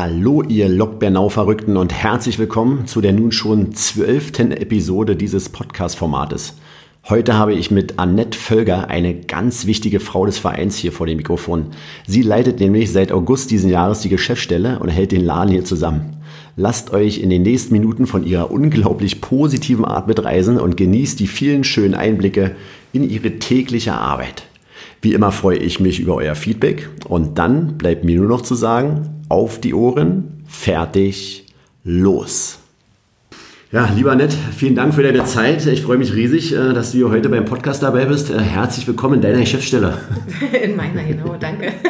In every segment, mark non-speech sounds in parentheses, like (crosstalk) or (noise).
Hallo, ihr Lok Bernau-Verrückten und herzlich willkommen zu der nun schon zwölften Episode dieses Podcast-Formates. Heute habe ich mit Annette Völger eine ganz wichtige Frau des Vereins hier vor dem Mikrofon. Sie leitet nämlich seit August diesen Jahres die Geschäftsstelle und hält den Laden hier zusammen. Lasst euch in den nächsten Minuten von ihrer unglaublich positiven Art mitreisen und genießt die vielen schönen Einblicke in ihre tägliche Arbeit. Wie immer freue ich mich über euer Feedback und dann bleibt mir nur noch zu sagen, auf die Ohren, fertig, los. Ja, lieber Nett, vielen Dank für deine Zeit. Ich freue mich riesig, äh, dass du hier heute beim Podcast dabei bist. Äh, herzlich willkommen in deiner Geschäftsstelle. (laughs) In meiner, genau, danke. (laughs)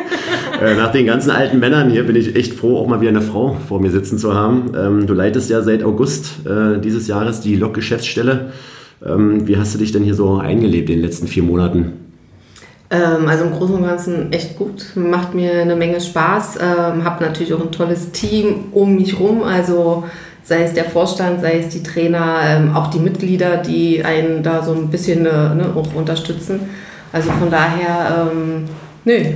Äh, nach den ganzen alten Männern hier bin ich echt froh, auch mal wieder eine Frau vor mir sitzen zu haben. Ähm, du leitest ja seit August dieses Jahres die Lok-Geschäftsstelle. Ähm, wie hast du dich denn hier so eingelebt in den letzten vier Monaten? Ähm, also im Großen und Ganzen echt gut, macht mir eine Menge Spaß, ähm, habe natürlich auch ein tolles Team um mich rum, also sei es der Vorstand, sei es die Trainer, ähm, auch die Mitglieder, die einen da so ein bisschen äh, ne, auch unterstützen. Also von daher, ähm, nö, äh,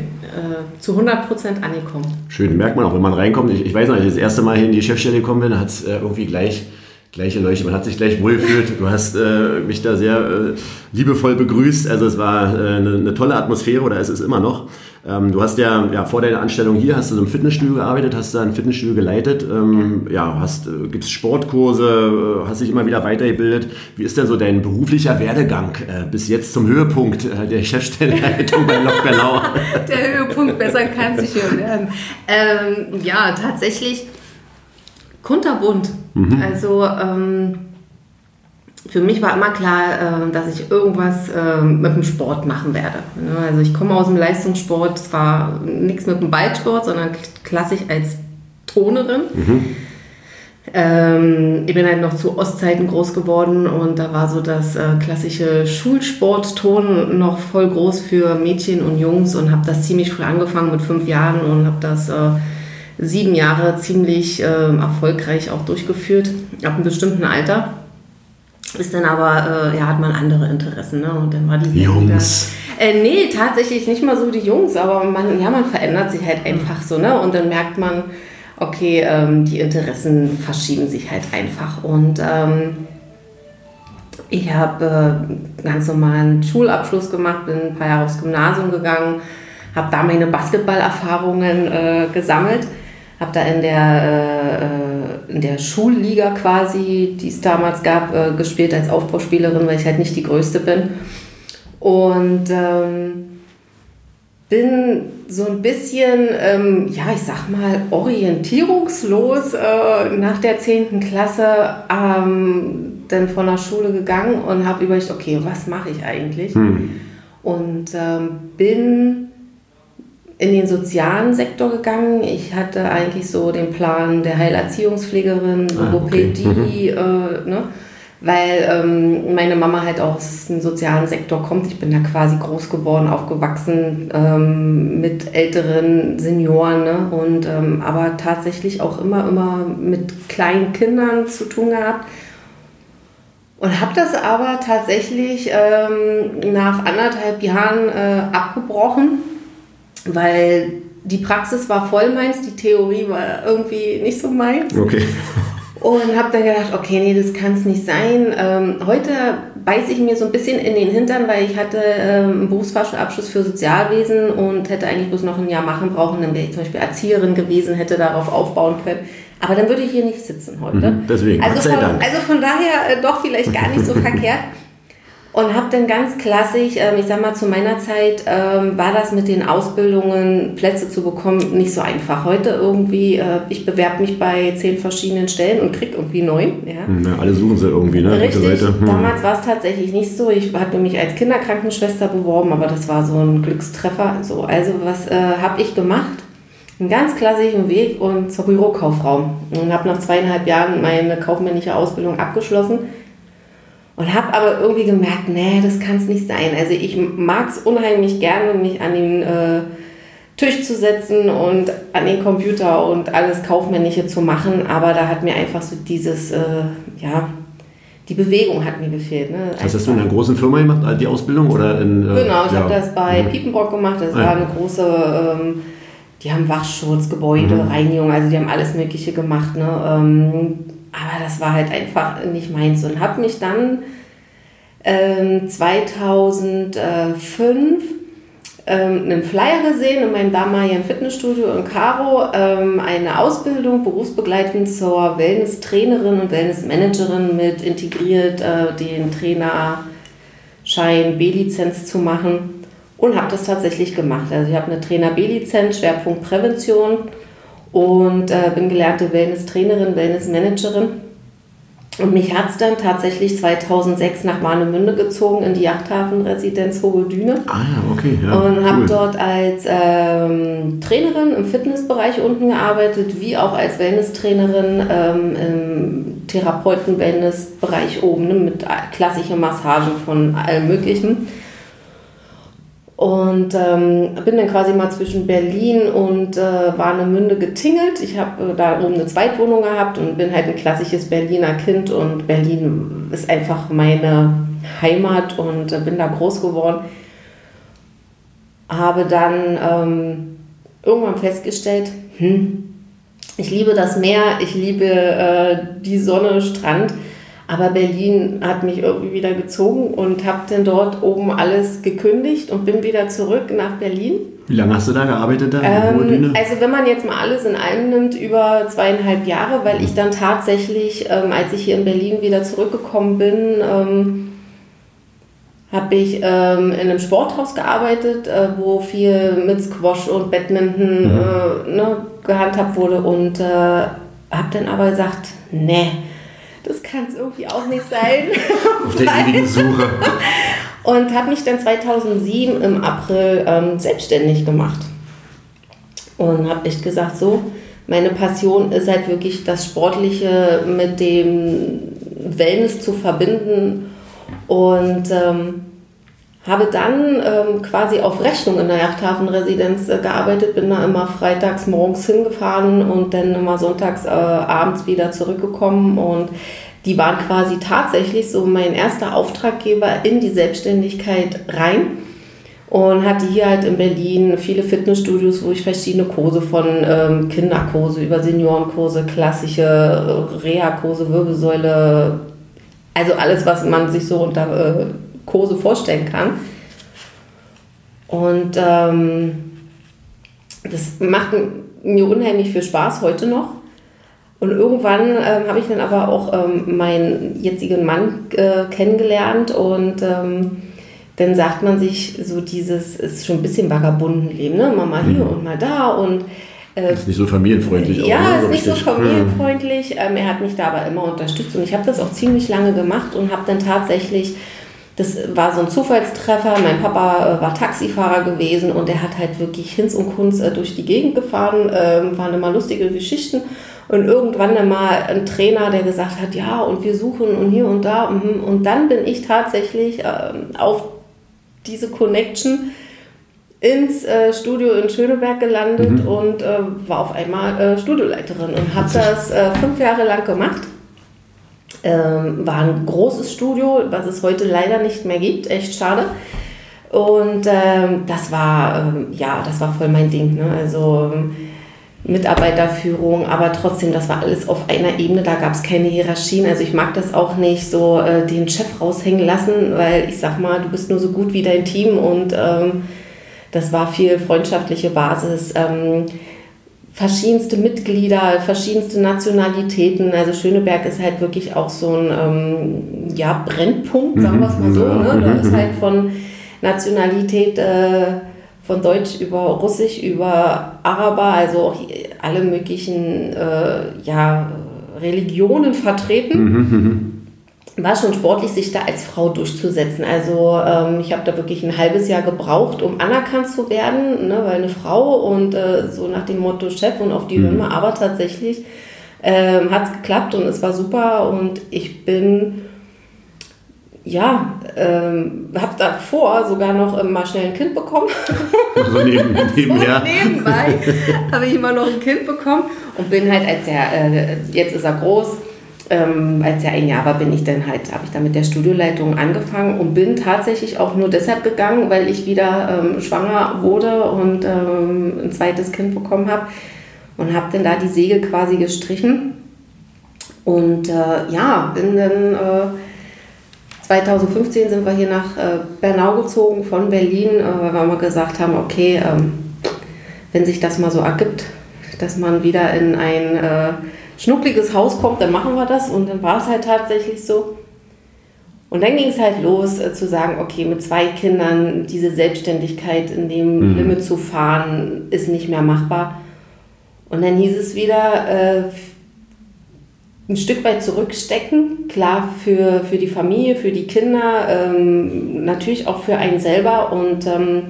zu 100 Prozent angekommen. Schön, merkt man auch, wenn man reinkommt. Ich, ich weiß noch, als ich das erste Mal hier in die Chefstelle gekommen bin, hat es äh, irgendwie gleich gleiche Leuchte. Man hat sich gleich wohlgefühlt. Du hast äh, mich da sehr äh, liebevoll begrüßt. Also es war äh, eine, eine, tolle Atmosphäre oder es ist immer noch. Ähm, du hast ja, ja vor deiner Anstellung hier hast du im Fitnessstudio gearbeitet, hast da ein Fitnessstudio geleitet. Ähm, ja, hast äh, gibt's Sportkurse, äh, hast dich immer wieder weitergebildet. Wie ist denn so dein beruflicher Werdegang äh, bis jetzt zum Höhepunkt der Chefstellenleitung bei Lok Bernau? (laughs) Der Höhepunkt, besser kann es nicht werden. Ähm, ja, tatsächlich kunterbunt. Mhm. Also ähm, für mich war immer klar, äh, dass ich irgendwas äh, mit dem Sport machen werde. Ne? Also ich komme aus dem Leistungssport, zwar nichts mit dem Ballsport, sondern klassisch als Tonerin. Mhm. Ähm, ich bin halt noch zu Ostzeiten groß geworden und da war so das äh, klassische Schulsportton noch voll groß für Mädchen und Jungs und habe das ziemlich früh angefangen mit fünf Jahren und habe das äh, sieben Jahre ziemlich äh, erfolgreich auch durchgeführt, ab einem bestimmten Alter. Ist dann aber, äh, ja, hat man andere Interessen. Ne? Und dann war die Jungs. Äh, nee, tatsächlich nicht mal so die Jungs, aber man, ja, man verändert sich halt einfach so. Ne? Und dann merkt man, okay, ähm, die Interessen verschieben sich halt einfach. Und ähm, ich habe äh, ganz normalen Schulabschluss gemacht, bin ein paar Jahre aufs Gymnasium gegangen, habe da meine Basketballerfahrungen äh, gesammelt habe da in der, äh, in der Schulliga quasi, die es damals gab, äh, gespielt als Aufbauspielerin, weil ich halt nicht die Größte bin. Und ähm, bin so ein bisschen, ähm, ja, ich sag mal, orientierungslos äh, nach der 10. Klasse ähm, dann von der Schule gegangen und habe überlegt, okay, was mache ich eigentlich? Hm. Und ähm, bin in den sozialen Sektor gegangen. Ich hatte eigentlich so den Plan der Heilerziehungspflegerin, Logopädie, ah, okay. mhm. äh, ne? weil ähm, meine Mama halt aus dem sozialen Sektor kommt. Ich bin da quasi groß geworden, aufgewachsen ähm, mit älteren Senioren ne? und ähm, aber tatsächlich auch immer, immer mit kleinen Kindern zu tun gehabt. Und habe das aber tatsächlich ähm, nach anderthalb Jahren äh, abgebrochen weil die Praxis war voll meins, die Theorie war irgendwie nicht so meins. Okay. Und habe dann gedacht, okay, nee, das kann es nicht sein. Ähm, heute beiße ich mir so ein bisschen in den Hintern, weil ich hatte ähm, einen Berufsfachschulabschluss für Sozialwesen und hätte eigentlich bloß noch ein Jahr machen brauchen. Dann wäre ich zum Beispiel Erzieherin gewesen, hätte darauf aufbauen können. Aber dann würde ich hier nicht sitzen heute. Mhm, deswegen, also von, also von daher äh, doch vielleicht gar nicht so (laughs) verkehrt. Und habe dann ganz klassisch, ähm, ich sag mal, zu meiner Zeit ähm, war das mit den Ausbildungen, Plätze zu bekommen, nicht so einfach. Heute irgendwie, äh, ich bewerbe mich bei zehn verschiedenen Stellen und krieg irgendwie neun. Ja. Hm, ja alle suchen sie irgendwie, ne? Richtig. Hm. Damals war es tatsächlich nicht so. Ich hatte mich als Kinderkrankenschwester beworben, aber das war so ein Glückstreffer. So, also was äh, habe ich gemacht? Einen ganz klassischen Weg und zur Bürokauffrau. Und habe nach zweieinhalb Jahren meine kaufmännische Ausbildung abgeschlossen und habe aber irgendwie gemerkt, nee, das kann es nicht sein. Also ich mag es unheimlich gerne, mich an den äh, Tisch zu setzen und an den Computer und alles Kaufmännische zu machen. Aber da hat mir einfach so dieses, äh, ja, die Bewegung hat mir gefehlt. Ne? Das hast du in einer großen Firma gemacht, die Ausbildung? Oder in, äh, genau, ich ja. habe das bei mhm. Piepenbrock gemacht. Das ah, war eine große... Ähm, die haben Wachschutz, Gebäude, mhm. Reinigung, also die haben alles Mögliche gemacht. Ne? Ähm, aber das war halt einfach nicht meins und habe mich dann ähm, 2005 ähm, einen Flyer gesehen in meinem damaligen Fitnessstudio in Caro, ähm, eine Ausbildung berufsbegleitend zur Wellness-Trainerin und Wellness-Managerin mit integriert, äh, den Trainerschein B-Lizenz zu machen und habe das tatsächlich gemacht. Also ich habe eine Trainer B-Lizenz, Schwerpunkt Prävention und äh, bin gelernte Wellness-Trainerin, Wellness-Managerin und mich hat es dann tatsächlich 2006 nach Warnemünde gezogen in die Yachthafenresidenz Hohe Düne. Ah ja, okay. Ja, und cool. habe dort als ähm, Trainerin im Fitnessbereich unten gearbeitet, wie auch als Wellness-Trainerin ähm, im Therapeuten-Wellness-Bereich oben ne, mit klassischen Massagen von allem Möglichen. Und ähm, bin dann quasi mal zwischen Berlin und äh, Warnemünde getingelt. Ich habe äh, da oben eine Zweitwohnung gehabt und bin halt ein klassisches Berliner Kind. Und Berlin ist einfach meine Heimat und äh, bin da groß geworden. Habe dann ähm, irgendwann festgestellt, hm, ich liebe das Meer, ich liebe äh, die Sonne, Strand aber Berlin hat mich irgendwie wieder gezogen und habe dann dort oben alles gekündigt und bin wieder zurück nach Berlin. Wie lange hast du da gearbeitet? Da ähm, also wenn man jetzt mal alles in allem nimmt, über zweieinhalb Jahre, weil ich dann tatsächlich, ähm, als ich hier in Berlin wieder zurückgekommen bin, ähm, habe ich ähm, in einem Sporthaus gearbeitet, äh, wo viel mit Squash und Badminton mhm. äh, ne, gehandhabt wurde und äh, habe dann aber gesagt, nee, das kann es irgendwie auch nicht sein. (laughs) Auf der ewigen Suche. (laughs) Und habe mich dann 2007 im April ähm, selbstständig gemacht. Und habe echt gesagt, so, meine Passion ist halt wirklich das Sportliche mit dem Wellness zu verbinden. Und ähm, habe dann ähm, quasi auf Rechnung in der Yachthafenresidenz äh, gearbeitet, bin da immer freitags morgens hingefahren und dann immer sonntags äh, abends wieder zurückgekommen. Und die waren quasi tatsächlich so mein erster Auftraggeber in die Selbstständigkeit rein und hatte hier halt in Berlin viele Fitnessstudios, wo ich verschiedene Kurse von ähm, Kinderkurse über Seniorenkurse, klassische äh, Reha-Kurse, Wirbelsäule, also alles, was man sich so unter äh, Kurse vorstellen kann. Und ähm, das macht mir unheimlich viel Spaß heute noch. Und irgendwann ähm, habe ich dann aber auch ähm, meinen jetzigen Mann äh, kennengelernt und ähm, dann sagt man sich so dieses, ist schon ein bisschen vagabunden Leben, ne? Mal, mal hier mhm. und mal da und äh, ist nicht so familienfreundlich. Ja, auch, ne? ist nicht so familienfreundlich. Ähm, er hat mich da aber immer unterstützt und ich habe das auch ziemlich lange gemacht und habe dann tatsächlich das war so ein Zufallstreffer. Mein Papa äh, war Taxifahrer gewesen und er hat halt wirklich Hinz und Kunz äh, durch die Gegend gefahren. Ähm, waren immer lustige Geschichten. Und irgendwann dann mal ein Trainer, der gesagt hat, ja, und wir suchen und hier und da. Mhm. Und dann bin ich tatsächlich ähm, auf diese Connection ins äh, Studio in Schöneberg gelandet mhm. und war auf einmal Studioleiterin und habe das fünf Jahre lang gemacht. Ähm, war ein großes Studio, was es heute leider nicht mehr gibt, echt schade. Und ähm, das war, ähm, ja, das war voll mein Ding. Ne? Also ähm, Mitarbeiterführung, aber trotzdem, das war alles auf einer Ebene, da gab es keine Hierarchien. Also ich mag das auch nicht so äh, den Chef raushängen lassen, weil ich sag mal, du bist nur so gut wie dein Team und ähm, das war viel freundschaftliche Basis. Verschiedenste Mitglieder, verschiedenste Nationalitäten. Also Schöneberg ist halt wirklich auch so ein ähm, ja, Brennpunkt, sagen wir es mal so. Ne? Da ist (laughs) halt von Nationalität äh, von Deutsch über Russisch, über Araber, also auch alle möglichen äh, ja, Religionen vertreten. War schon sportlich, sich da als Frau durchzusetzen. Also ähm, ich habe da wirklich ein halbes Jahr gebraucht, um anerkannt zu werden, ne, weil eine Frau und äh, so nach dem Motto Chef und auf die mhm. Höhe, aber tatsächlich ähm, hat es geklappt und es war super und ich bin, ja, ähm, habe davor sogar noch mal schnell ein Kind bekommen. So neben, nebenher. (laughs) so nebenbei habe ich immer noch ein Kind bekommen und bin halt als er, äh, jetzt ist er groß, ähm, als er ein Jahr war, bin ich dann halt, habe ich dann mit der Studioleitung angefangen und bin tatsächlich auch nur deshalb gegangen, weil ich wieder ähm, schwanger wurde und ähm, ein zweites Kind bekommen habe und habe dann da die Segel quasi gestrichen. Und äh, ja, bin dann äh, 2015 sind wir hier nach äh, Bernau gezogen von Berlin, äh, weil wir mal gesagt haben, okay, ähm, wenn sich das mal so ergibt, dass man wieder in ein äh, schnuckliges Haus kommt, dann machen wir das. Und dann war es halt tatsächlich so. Und dann ging es halt los äh, zu sagen, okay, mit zwei Kindern diese Selbstständigkeit in dem mhm. Limit zu fahren, ist nicht mehr machbar. Und dann hieß es wieder, äh, ein Stück weit zurückstecken, klar für, für die Familie, für die Kinder, ähm, natürlich auch für einen selber. Und, ähm,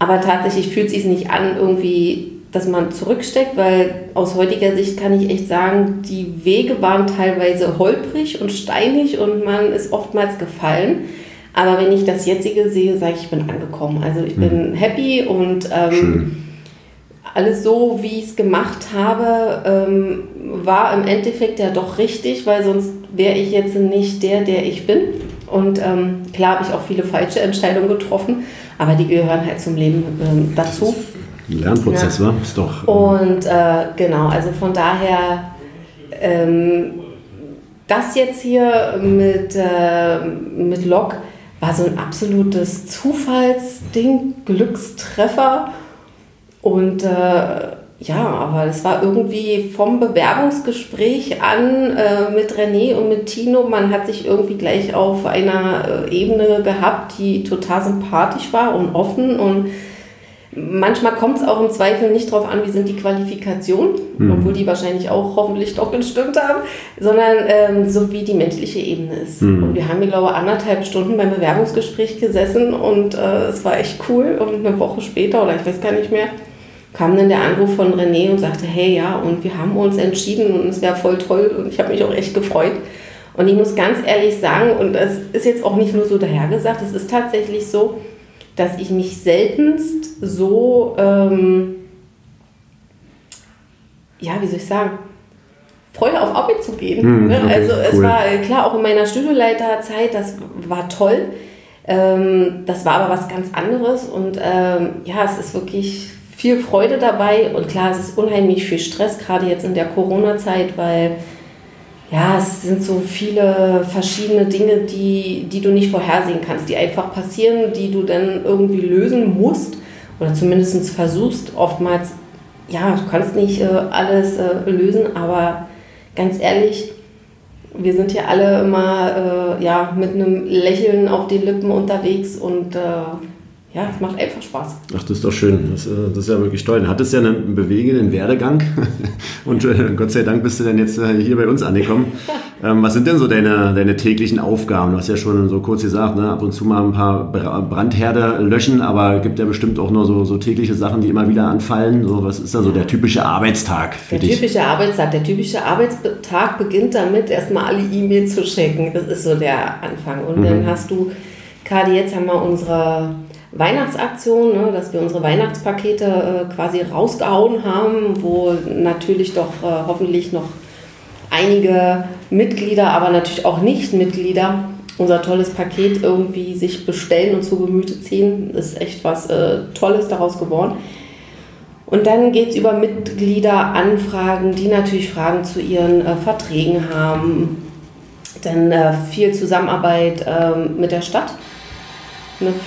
aber tatsächlich fühlt es sich nicht an, irgendwie dass man zurücksteckt, weil aus heutiger Sicht kann ich echt sagen, die Wege waren teilweise holprig und steinig und man ist oftmals gefallen. Aber wenn ich das jetzige sehe, sage ich, ich bin angekommen. Also ich bin mhm. happy und ähm, alles so, wie ich es gemacht habe, ähm, war im Endeffekt ja doch richtig, weil sonst wäre ich jetzt nicht der, der ich bin. Und ähm, klar habe ich auch viele falsche Entscheidungen getroffen, aber die gehören halt zum Leben ähm, dazu. Ein Lernprozess, ja. war? Ist doch. Äh, und äh, genau, also von daher, ähm, das jetzt hier mit, äh, mit Lok war so ein absolutes Zufallsding, Glückstreffer. Und äh, ja, aber es war irgendwie vom Bewerbungsgespräch an äh, mit René und mit Tino, man hat sich irgendwie gleich auf einer äh, Ebene gehabt, die total sympathisch war und offen und Manchmal kommt es auch im Zweifel nicht darauf an, wie sind die Qualifikationen, mhm. obwohl die wahrscheinlich auch hoffentlich doch gestimmt haben, sondern ähm, so wie die menschliche Ebene ist. Mhm. Und wir haben hier, glaube ich, anderthalb Stunden beim Bewerbungsgespräch gesessen und äh, es war echt cool. Und eine Woche später, oder ich weiß gar nicht mehr, kam dann der Anruf von René und sagte, hey, ja, und wir haben uns entschieden und es wäre voll toll und ich habe mich auch echt gefreut. Und ich muss ganz ehrlich sagen, und es ist jetzt auch nicht nur so dahergesagt, es ist tatsächlich so, dass ich mich seltenst so, ähm, ja, wie soll ich sagen, Freude auf Arbeit zu gehen. Ne? okay, also es cool. war klar auch in meiner Studioleiterzeit, das war toll. Ähm, das war aber was ganz anderes und ähm, ja, es ist wirklich viel Freude dabei und klar, es ist unheimlich viel Stress, gerade jetzt in der Corona-Zeit, weil ja, es sind so viele verschiedene Dinge, die, die du nicht vorhersehen kannst, die einfach passieren, die du dann irgendwie lösen musst oder zumindest versuchst. Oftmals, ja, du kannst nicht äh, alles äh, lösen, aber ganz ehrlich, wir sind hier alle immer äh, ja, mit einem Lächeln auf den Lippen unterwegs und äh, ja, es macht einfach Spaß. Ach, das ist doch schön. Das, äh, das ist ja wirklich toll. Du hattest ja einen bewegenden Werdegang (laughs) und äh, Gott sei Dank bist du dann jetzt äh, hier bei uns angekommen. (laughs) ähm, was sind denn so deine, deine täglichen Aufgaben? Du hast ja schon so kurz gesagt, ne? ab und zu mal ein paar Brandherde löschen, aber es gibt ja bestimmt auch noch so, so tägliche Sachen, die immer wieder anfallen. So, was ist da so der typische Arbeitstag für der dich? Der typische Arbeitstag. Der typische Arbeitstag beginnt damit, erstmal alle E-Mails zu checken. Das ist so der Anfang. Und mhm. dann hast du, gerade jetzt haben wir unsere Weihnachtsaktion, ne, dass wir unsere Weihnachtspakete äh, quasi rausgehauen haben, wo natürlich doch äh, hoffentlich noch einige Mitglieder, aber natürlich auch Nicht-Mitglieder unser tolles Paket irgendwie sich bestellen und zu Gemüte ziehen. Ist echt was äh, Tolles daraus geworden. Und dann geht es über Mitgliederanfragen, die natürlich Fragen zu ihren äh, Verträgen haben. Dann äh, viel Zusammenarbeit ähm, mit der Stadt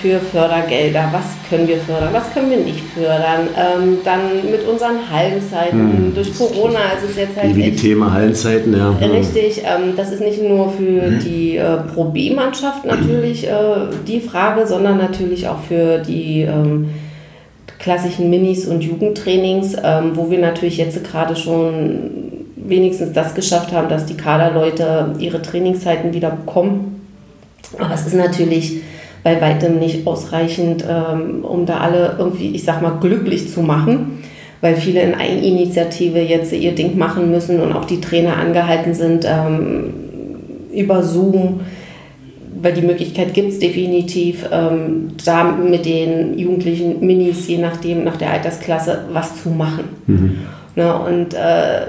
für Fördergelder. Was können wir fördern, was können wir nicht fördern? Ähm, dann mit unseren Hallenzeiten. Hm. Durch Corona ist es jetzt halt. Ewige Thema Hallenzeiten, ja. Richtig. Ähm, das ist nicht nur für hm. die äh, Pro B-Mannschaft natürlich äh, die Frage, sondern natürlich auch für die. Ähm, klassischen Minis und Jugendtrainings, ähm, wo wir natürlich jetzt gerade schon wenigstens das geschafft haben, dass die Kaderleute ihre Trainingszeiten wieder bekommen. Aber es ist natürlich bei weitem nicht ausreichend, ähm, um da alle irgendwie, ich sag mal, glücklich zu machen, weil viele in Eigeninitiative jetzt ihr Ding machen müssen und auch die Trainer angehalten sind, ähm, über Zoom, weil die Möglichkeit gibt es definitiv, ähm, da mit den jugendlichen Minis, je nachdem, nach der Altersklasse, was zu machen. Mhm. Ne, und äh,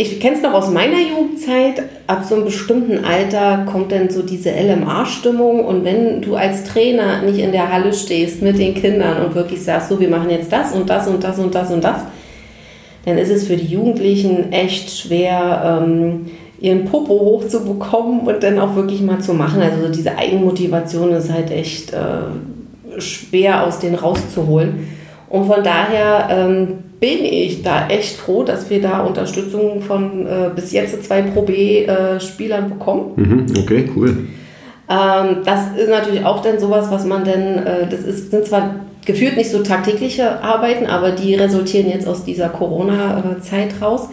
ich kenne es noch aus meiner Jugendzeit, ab so einem bestimmten Alter kommt dann so diese LMA-Stimmung und wenn du als Trainer nicht in der Halle stehst mit den Kindern und wirklich sagst, so wir machen jetzt das und das und das und das und das, dann ist es für die Jugendlichen echt schwer, ähm, ihren Popo hochzubekommen und dann auch wirklich mal zu machen. Also diese Eigenmotivation ist halt echt äh, schwer aus denen rauszuholen. Und von daher ähm, bin ich da echt froh, dass wir da Unterstützung von äh, bis jetzt zwei Pro B-Spielern äh, bekommen. Mhm, okay, cool. Ähm, das ist natürlich auch dann sowas, was man dann, äh, das ist, sind zwar gefühlt nicht so tagtägliche Arbeiten, aber die resultieren jetzt aus dieser Corona-Zeit raus.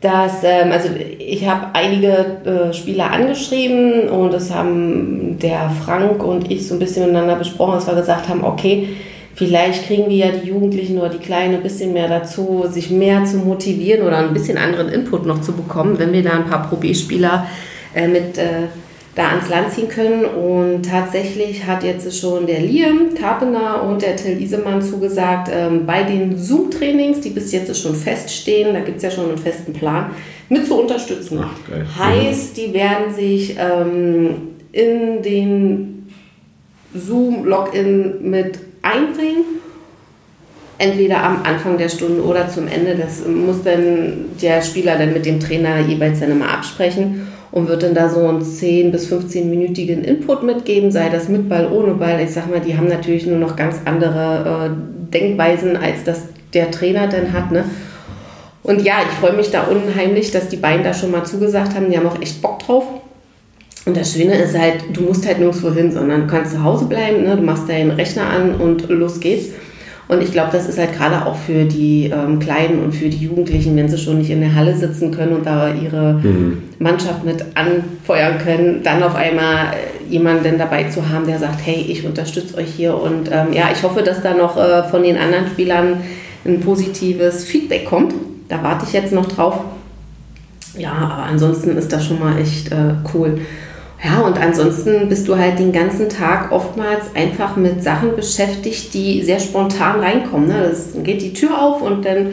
Dass, ähm, also ich habe einige äh, Spieler angeschrieben und das haben der Frank und ich so ein bisschen miteinander besprochen, dass wir gesagt haben, okay, vielleicht kriegen wir ja die Jugendlichen oder die Kleinen ein bisschen mehr dazu, sich mehr zu motivieren oder ein bisschen anderen Input noch zu bekommen, wenn wir da ein paar Pro B-Spieler äh, mit äh, da ans Land ziehen können. Und tatsächlich hat jetzt schon der Liam Karpener und der Till Isemann zugesagt, ähm, bei den Zoom-Trainings, die bis jetzt schon feststehen, da gibt es ja schon einen festen Plan, mit zu unterstützen. Ach, heißt, die werden sich ähm, in den Zoom-Login mit einbringen. Entweder am Anfang der Stunde oder zum Ende. Das muss dann der Spieler dann mit dem Trainer jeweils dann immer absprechen und wird dann da so einen 10- bis 15-minütigen Input mitgeben, sei das mit Ball, ohne Ball. Ich sag mal, die haben natürlich nur noch ganz andere äh, Denkweisen, als das der Trainer dann hat. Ne? Und ja, ich freue mich da unheimlich, dass die beiden da schon mal zugesagt haben. Die haben auch echt Bock drauf. Und das Schöne ist halt, du musst halt nirgendwo hin, sondern du kannst zu Hause bleiben, ne? du machst deinen Rechner an und los geht's. Und ich glaube, das ist halt gerade auch für die ähm, Kleinen und für die Jugendlichen, wenn sie schon nicht in der Halle sitzen können und da ihre mhm. Mannschaft mit anfeuern können, dann auf einmal äh, jemanden dabei zu haben, der sagt, hey, ich unterstütze euch hier. Und ähm, ja, ich hoffe, dass da noch äh, von den anderen Spielern ein positives Feedback kommt. Da warte ich jetzt noch drauf. Ja, aber ansonsten ist das schon mal echt äh, cool. Ja, und ansonsten bist du halt den ganzen Tag oftmals einfach mit Sachen beschäftigt, die sehr spontan reinkommen. Ne? Das geht die Tür auf und dann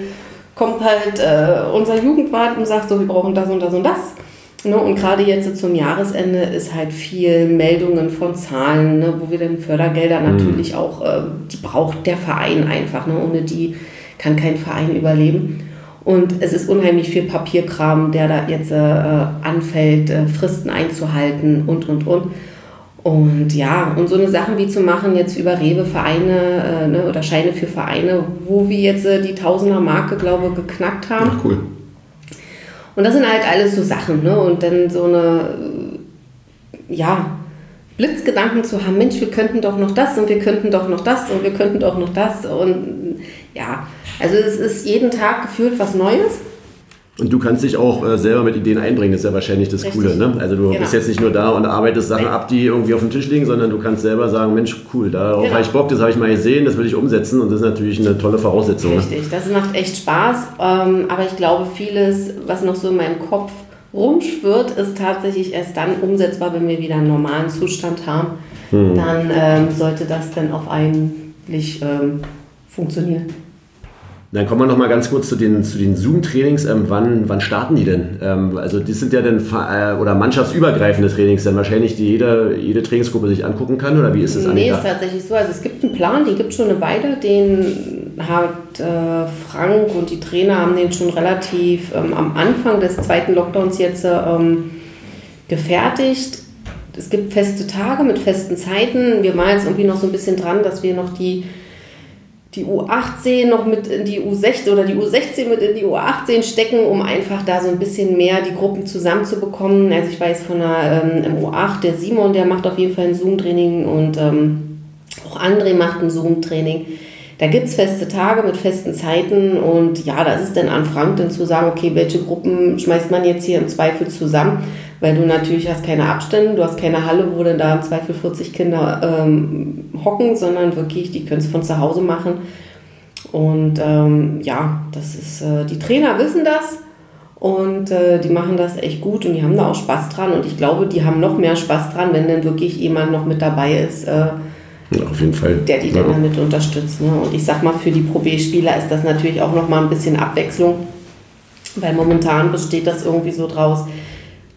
kommt halt äh, unser Jugendwart und sagt so, wir brauchen das und das und das. Ne? Und gerade jetzt zum Jahresende ist halt viel Meldungen von Zahlen, ne? wo wir dann Fördergelder mhm. natürlich auch, äh, die braucht der Verein einfach. Ne? Ohne die kann kein Verein überleben. Und es ist unheimlich viel Papierkram, der da jetzt äh, anfällt, äh, Fristen einzuhalten und, und, und. Und ja, und so eine Sachen wie zu machen jetzt über Rewe-Vereine äh, ne, oder Scheine für Vereine, wo wir jetzt äh, die Tausender-Marke, glaube ich, geknackt haben. Ach, cool. Und das sind halt alles so Sachen, ne? Und dann so eine, ja, Blitzgedanken zu haben, Mensch, wir könnten doch noch das und wir könnten doch noch das und wir könnten doch noch das. Und ja, also es ist jeden Tag gefühlt was Neues. Und du kannst dich auch äh, selber mit Ideen einbringen, das ist ja wahrscheinlich das Richtig. Coole. Ne? Also du genau. bist jetzt nicht nur da und arbeitest Sachen ab, die irgendwie auf dem Tisch liegen, sondern du kannst selber sagen, Mensch, cool, darauf genau. habe ich Bock, das habe ich mal gesehen, das will ich umsetzen und das ist natürlich eine tolle Voraussetzung. Ne? Richtig, das macht echt Spaß, ähm, aber ich glaube, vieles, was noch so in meinem Kopf rumschwirrt, ist tatsächlich erst dann umsetzbar, wenn wir wieder einen normalen Zustand haben. Hm. Dann ähm, sollte das dann auch eigentlich ähm, funktionieren. Dann kommen wir noch mal ganz kurz zu den, zu den Zoom-Trainings. Ähm, wann, wann starten die denn? Ähm, also die sind ja dann äh, oder mannschaftsübergreifende Trainings, dann wahrscheinlich die jede, jede Trainingsgruppe sich angucken kann oder wie ist das Nee, ist tatsächlich so. Also es gibt einen Plan, den gibt es schon eine Weile, den hat äh, Frank und die Trainer haben den schon relativ ähm, am Anfang des zweiten Lockdowns jetzt ähm, gefertigt. Es gibt feste Tage mit festen Zeiten. Wir waren jetzt irgendwie noch so ein bisschen dran, dass wir noch die die U18 noch mit in die U16 oder die U16 mit in die U18 stecken, um einfach da so ein bisschen mehr die Gruppen zusammenzubekommen. Also ich weiß von der ähm, U8, der Simon, der macht auf jeden Fall ein Zoom-Training und ähm, auch André macht ein Zoom-Training. Da gibt es feste Tage mit festen Zeiten und ja, das ist dann an Frank dann zu sagen, okay, welche Gruppen schmeißt man jetzt hier im Zweifel zusammen, weil du natürlich hast keine Abstände, du hast keine Halle, wo dann da im Zweifel 40 Kinder ähm, hocken, sondern wirklich, die können es von zu Hause machen. Und ähm, ja, das ist, äh, die Trainer wissen das und äh, die machen das echt gut und die haben da auch Spaß dran und ich glaube, die haben noch mehr Spaß dran, wenn dann wirklich jemand noch mit dabei ist. Äh, ja, auf jeden Fall. Der die ja. dann damit unterstützt. Ne? Und ich sag mal, für die Pro B-Spieler ist das natürlich auch nochmal ein bisschen Abwechslung. Weil momentan besteht das irgendwie so draus.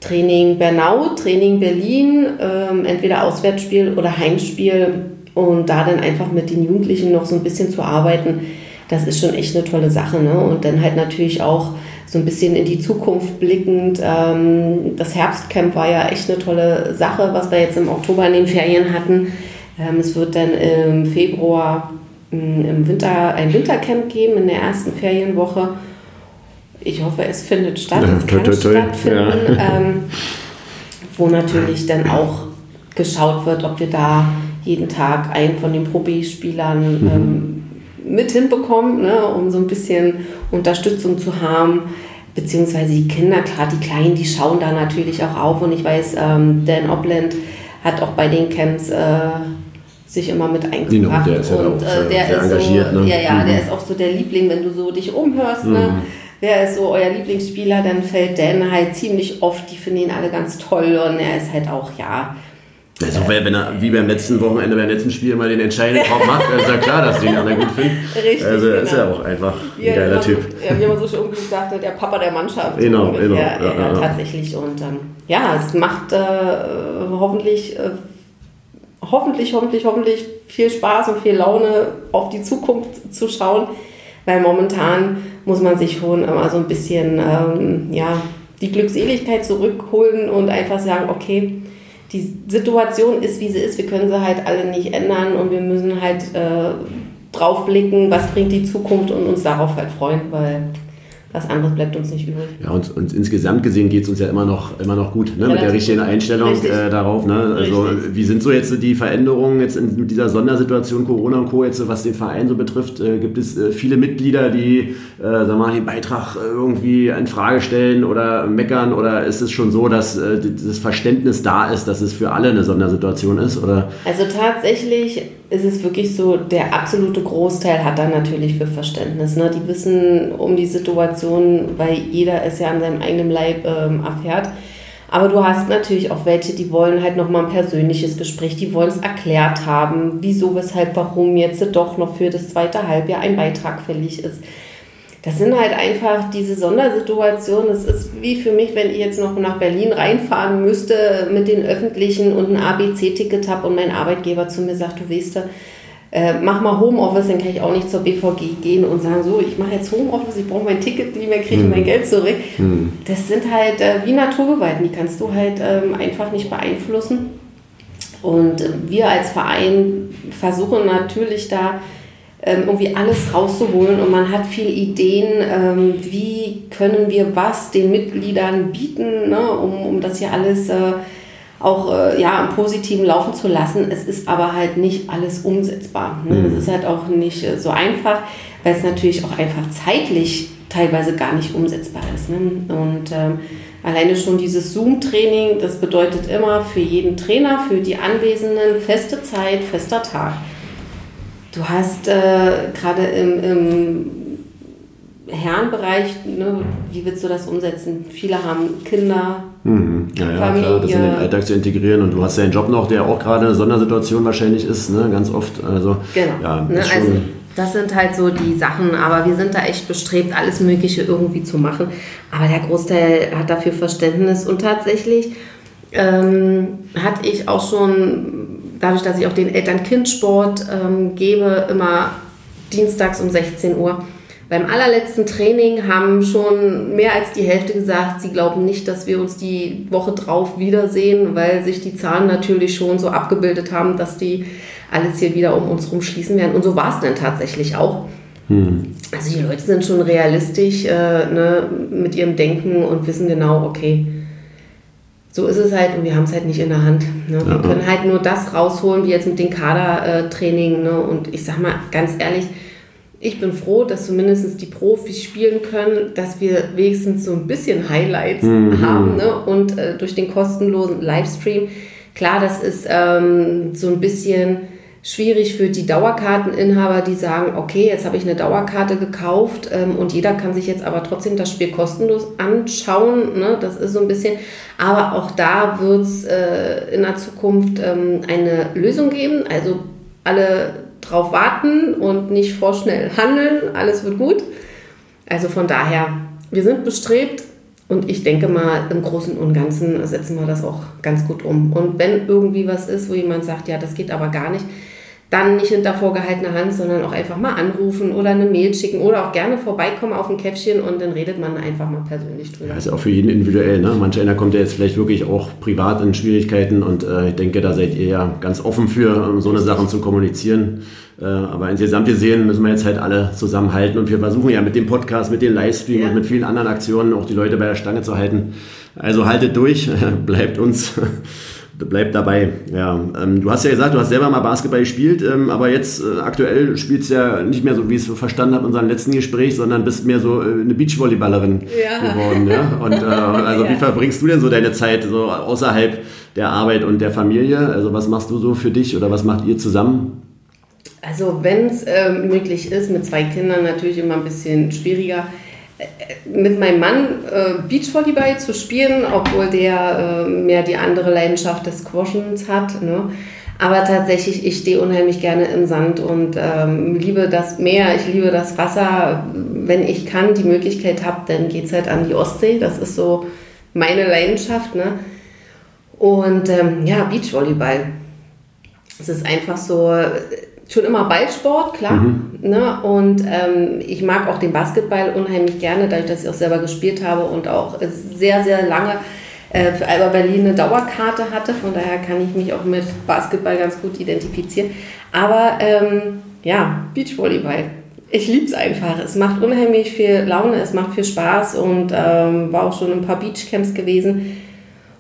Training Bernau, Training Berlin, ähm, entweder Auswärtsspiel oder Heimspiel und da dann einfach mit den Jugendlichen noch so ein bisschen zu arbeiten, das ist schon echt eine tolle Sache. Ne? Und dann halt natürlich auch so ein bisschen in die Zukunft blickend. Ähm, das Herbstcamp war ja echt eine tolle Sache, was wir jetzt im Oktober in den Ferien hatten. Ähm, es wird dann im Februar mm, im Winter ein Wintercamp geben in der ersten Ferienwoche. Ich hoffe, es findet statt. Es kann toi, toi, toi. stattfinden. Ja. (laughs) Ähm, wo natürlich dann auch geschaut wird, ob wir da jeden Tag einen von den Pro B-Spielern mhm. ähm, mit hinbekommen, ne, um so ein bisschen Unterstützung zu haben. Beziehungsweise die Kinder, klar, die Kleinen, die schauen da natürlich auch auf. Und ich weiß, ähm, Dan Opland hat auch bei den Camps äh, sich immer mit eingebracht. der ist ja und auch äh, der ist engagiert. So, ne? Ja, ja, mhm. der ist auch so der Liebling, wenn du so dich umhörst. Ne? Mhm. Ne? Wer ist so euer Lieblingsspieler? Dann fällt Dan halt ziemlich oft, die finden ihn alle ganz toll und er ist halt auch, ja, also, wenn er wie beim letzten Wochenende, beim letzten Spiel mal den entscheidenden (laughs) Korb macht, dann ist ja klar, dass den anderen gut finden. Richtig. Also, genau. ist ja auch einfach ein ja, geiler Typ. Ja, wie man so schön gesagt hat, der Papa der Mannschaft. Genau, so genau. Ja, ja, ja, tatsächlich. Und ähm, ja, es macht äh, hoffentlich, äh, hoffentlich, hoffentlich, hoffentlich viel Spaß und viel Laune, auf die Zukunft zu schauen, weil momentan muss man sich schon immer so ein bisschen ähm, ja, die Glückseligkeit zurückholen und einfach sagen, okay, die Situation ist, wie sie ist. Wir können sie halt alle nicht ändern und wir müssen halt äh, drauf blicken, was bringt die Zukunft und uns darauf halt freuen, weil was anderes bleibt uns nicht übrig. Ja, und, und insgesamt gesehen geht es uns ja immer noch, immer noch gut, ne? mit der richtigen Einstellung äh, darauf. Ne? Also Richtig. wie sind so jetzt die Veränderungen jetzt in dieser Sondersituation Corona und Co. jetzt, was den Verein so betrifft? Äh, gibt es äh, viele Mitglieder, die äh, mal, den Beitrag irgendwie in Frage stellen oder meckern? Oder ist es schon so, dass äh, das Verständnis da ist, dass es für alle eine Sondersituation ist? Oder? Also tatsächlich ist es wirklich so, der absolute Großteil hat da natürlich für Verständnis. Ne? Die wissen um die Situation, weil jeder es ja an seinem eigenen Leib ähm, erfährt. Aber du hast natürlich auch welche, die wollen halt nochmal ein persönliches Gespräch, die wollen es erklärt haben, wieso, weshalb, warum jetzt doch noch für das zweite Halbjahr ein Beitrag fällig ist das sind halt einfach diese Sondersituationen. Es ist wie für mich, wenn ich jetzt noch nach Berlin reinfahren müsste mit den Öffentlichen und ein ABC-Ticket habe und mein Arbeitgeber zu mir sagt, du weißt, äh, mach mal Homeoffice, dann kann ich auch nicht zur BVG gehen und sagen, so, ich mache jetzt Homeoffice, ich brauche mein Ticket nicht mehr, kriege hm. mein Geld zurück. Hm. Das sind halt äh, wie Naturgewalten, die kannst du halt ähm, einfach nicht beeinflussen. Und äh, wir als Verein versuchen natürlich da irgendwie alles rauszuholen und man hat viele Ideen, ähm, wie können wir was den Mitgliedern bieten, ne, um, um das hier alles äh, auch äh, ja, im Positiven laufen zu lassen. Es ist aber halt nicht alles umsetzbar. Ne? Mhm. Es ist halt auch nicht äh, so einfach, weil es natürlich auch einfach zeitlich teilweise gar nicht umsetzbar ist. Ne? Und ähm, alleine schon dieses Zoom-Training, das bedeutet immer für jeden Trainer, für die Anwesenden feste Zeit, fester Tag. Du hast äh, gerade im, im Herrenbereich, ne, wie willst du das umsetzen? Viele haben Kinder, mhm. ja, ja, Familie. klar, das in den Alltag zu integrieren und du hast ja einen Job noch, der auch gerade eine Sondersituation wahrscheinlich ist, ne, ganz oft. Also, genau. Ja, ne, also, das sind halt so die Sachen, aber wir sind da echt bestrebt, alles Mögliche irgendwie zu machen. Aber der Großteil hat dafür Verständnis und tatsächlich ähm, hatte ich auch schon dadurch, dass ich auch den Eltern-Kind-Sport ähm, gebe, immer dienstags um 16 Uhr. Beim allerletzten Training haben schon mehr als die Hälfte gesagt, sie glauben nicht, dass wir uns die Woche drauf wiedersehen, weil sich die Zahlen natürlich schon so abgebildet haben, dass die alles hier wieder um uns herum schließen werden. Und so war es dann tatsächlich auch. Hm. Also die Leute sind schon realistisch äh, ne, mit ihrem Denken und wissen genau, okay, so ist es halt und wir haben es halt nicht in der Hand. Ne? Wir ja. können halt nur das rausholen, wie jetzt mit dem Kadertraining. Ne? Und ich sag mal ganz ehrlich, ich bin froh, dass zumindest die Profis spielen können, dass wir wenigstens so ein bisschen Highlights mhm. haben. Ne? Und äh, durch den kostenlosen Livestream, klar, das ist ähm, so ein bisschen schwierig für die Dauerkarteninhaber, die sagen, okay, jetzt habe ich eine Dauerkarte gekauft ähm, und jeder kann sich jetzt aber trotzdem das Spiel kostenlos anschauen. Ne? Das ist so ein bisschen, aber auch da wird es äh, in der Zukunft ähm, eine Lösung geben. Also alle drauf warten und nicht vorschnell handeln. Alles wird gut. Also von daher wir sind bestrebt und ich denke mal, im Großen und Ganzen setzen wir das auch ganz gut um. Und wenn irgendwie was ist, wo jemand sagt, ja, das geht aber gar nicht, dann nicht hinter vorgehaltener Hand, sondern auch einfach mal anrufen oder eine Mail schicken oder auch gerne vorbeikommen auf ein Käffchen und dann redet man einfach mal persönlich drüber. Ja, ist auch für jeden individuell. Ne? Manch einer kommt ja jetzt vielleicht wirklich auch privat in Schwierigkeiten und äh, ich denke, da seid ihr ja ganz offen für, um so eine Sachen zu kommunizieren. Äh, aber insgesamt gesehen müssen wir jetzt halt alle zusammenhalten und wir versuchen ja mit dem Podcast, mit dem Livestream ja. und mit vielen anderen Aktionen auch die Leute bei der Stange zu halten. Also haltet durch, (laughs) bleibt uns bleibt dabei. Ja, ähm, du hast ja gesagt, du hast selber mal Basketball gespielt, ähm, aber jetzt äh, aktuell spielst du ja nicht mehr so, wie ich es verstanden habe in unserem letzten Gespräch, sondern bist mehr so äh, eine Beachvolleyballerin ja. geworden. Ja? Und äh, (laughs) also ja. wie verbringst du denn so deine Zeit so außerhalb der Arbeit und der Familie? Also was machst du so für dich oder was macht ihr zusammen? Also wenn es ähm, möglich ist, mit zwei Kindern natürlich immer ein bisschen schwieriger mit meinem Mann äh, Beachvolleyball zu spielen, obwohl der äh, mehr die andere Leidenschaft des Squashens hat. Ne? Aber tatsächlich, ich stehe unheimlich gerne im Sand und ähm, liebe das Meer, ich liebe das Wasser. Wenn ich kann, die Möglichkeit habe, dann geht es halt an die Ostsee. Das ist so meine Leidenschaft. Ne? Und ähm, ja, Beachvolleyball. Es ist einfach so, schon immer Ballsport, klar. Mhm. Ne? Und ähm, ich mag auch den Basketball unheimlich gerne, dadurch, dass ich auch selber gespielt habe und auch sehr, sehr lange äh, für Alba Berlin eine Dauerkarte hatte. Von daher kann ich mich auch mit Basketball ganz gut identifizieren. Aber ähm, ja, Beachvolleyball. Ich liebe es einfach. Es macht unheimlich viel Laune, es macht viel Spaß und ähm, war auch schon in ein paar Beachcamps gewesen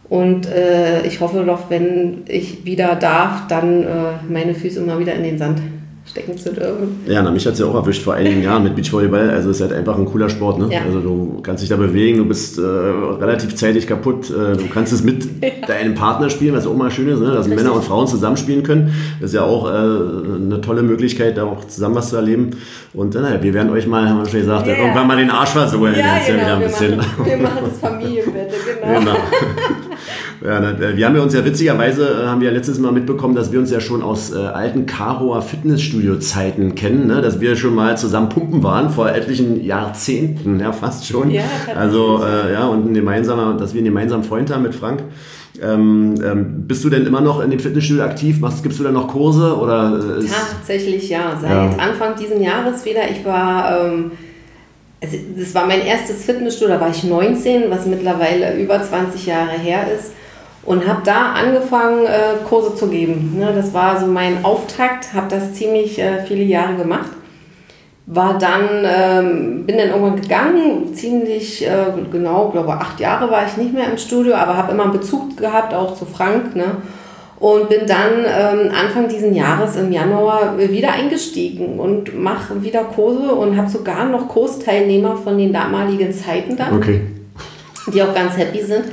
und äh, ich hoffe doch, wenn ich wieder darf, dann äh, meine Füße mal wieder in den Sand stecken zu dürfen. Ja, na, mich hat es ja auch erwischt vor einigen Jahren mit Beachvolleyball. Also es ist halt einfach ein cooler Sport. Ne? Ja. Also du kannst dich da bewegen, du bist äh, relativ zeitig kaputt. Äh, du kannst es mit (laughs) ja. deinem Partner spielen, was auch mal schön ist, ne? dass Richtig. Männer und Frauen zusammenspielen können. Das ist ja auch äh, eine tolle Möglichkeit, da auch zusammen was zu erleben. Und naja, wir werden euch mal, haben wir schon gesagt, yeah. irgendwann mal den Arsch versohlen. Ja, genau, ja wir, machen, wir machen das Familienbett, (laughs) genau. genau. (laughs) Ja, äh, wir haben ja uns ja witzigerweise, äh, haben wir ja letztes Mal mitbekommen, dass wir uns ja schon aus äh, alten Karoer Fitnessstudio-Zeiten kennen, ne? dass wir schon mal zusammen pumpen waren, vor etlichen Jahrzehnten, ja fast schon. Ja, also äh, ja, und ein gemeinsamer, dass wir einen gemeinsamen Freund haben mit Frank. Ähm, ähm, bist du denn immer noch in dem Fitnessstudio aktiv? Machst, gibst du da noch Kurse? Oder Tatsächlich ja, seit ja. Anfang diesen Jahres wieder. Ich war... Ähm, also das war mein erstes Fitnessstudio, da war ich 19, was mittlerweile über 20 Jahre her ist und habe da angefangen, äh, Kurse zu geben. Ne, das war so mein Auftakt, habe das ziemlich äh, viele Jahre gemacht. War dann, ähm, bin dann irgendwann gegangen, ziemlich äh, genau, glaube acht Jahre war ich nicht mehr im Studio, aber habe immer einen Bezug gehabt, auch zu Frank. Ne? Und bin dann ähm, Anfang diesen Jahres im Januar wieder eingestiegen und mache wieder Kurse und habe sogar noch Kursteilnehmer von den damaligen Zeiten da, okay. die auch ganz happy sind.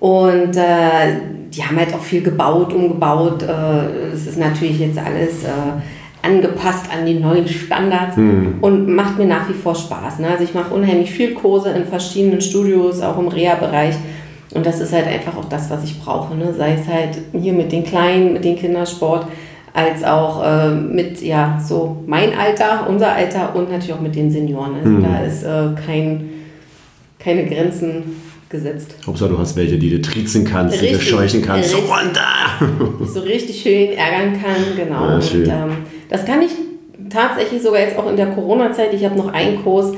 Und äh, die haben halt auch viel gebaut, umgebaut. Äh, es ist natürlich jetzt alles äh, angepasst an die neuen Standards mhm. und macht mir nach wie vor Spaß. Ne? Also ich mache unheimlich viel Kurse in verschiedenen Studios, auch im Reha-Bereich. Und das ist halt einfach auch das, was ich brauche. Ne? Sei es halt hier mit den Kleinen, mit dem Kindersport, als auch äh, mit ja so mein Alter, unser Alter und natürlich auch mit den Senioren. Also mhm. da ist äh, kein, keine Grenzen gesetzt. Hauptsache, du hast welche, die du trizen kannst, richtig, die du scheuchen kannst. Richtig, so (laughs) da! so richtig schön ärgern kann, genau. Ja, und, ähm, das kann ich tatsächlich sogar jetzt auch in der Corona-Zeit. Ich habe noch einen Kurs,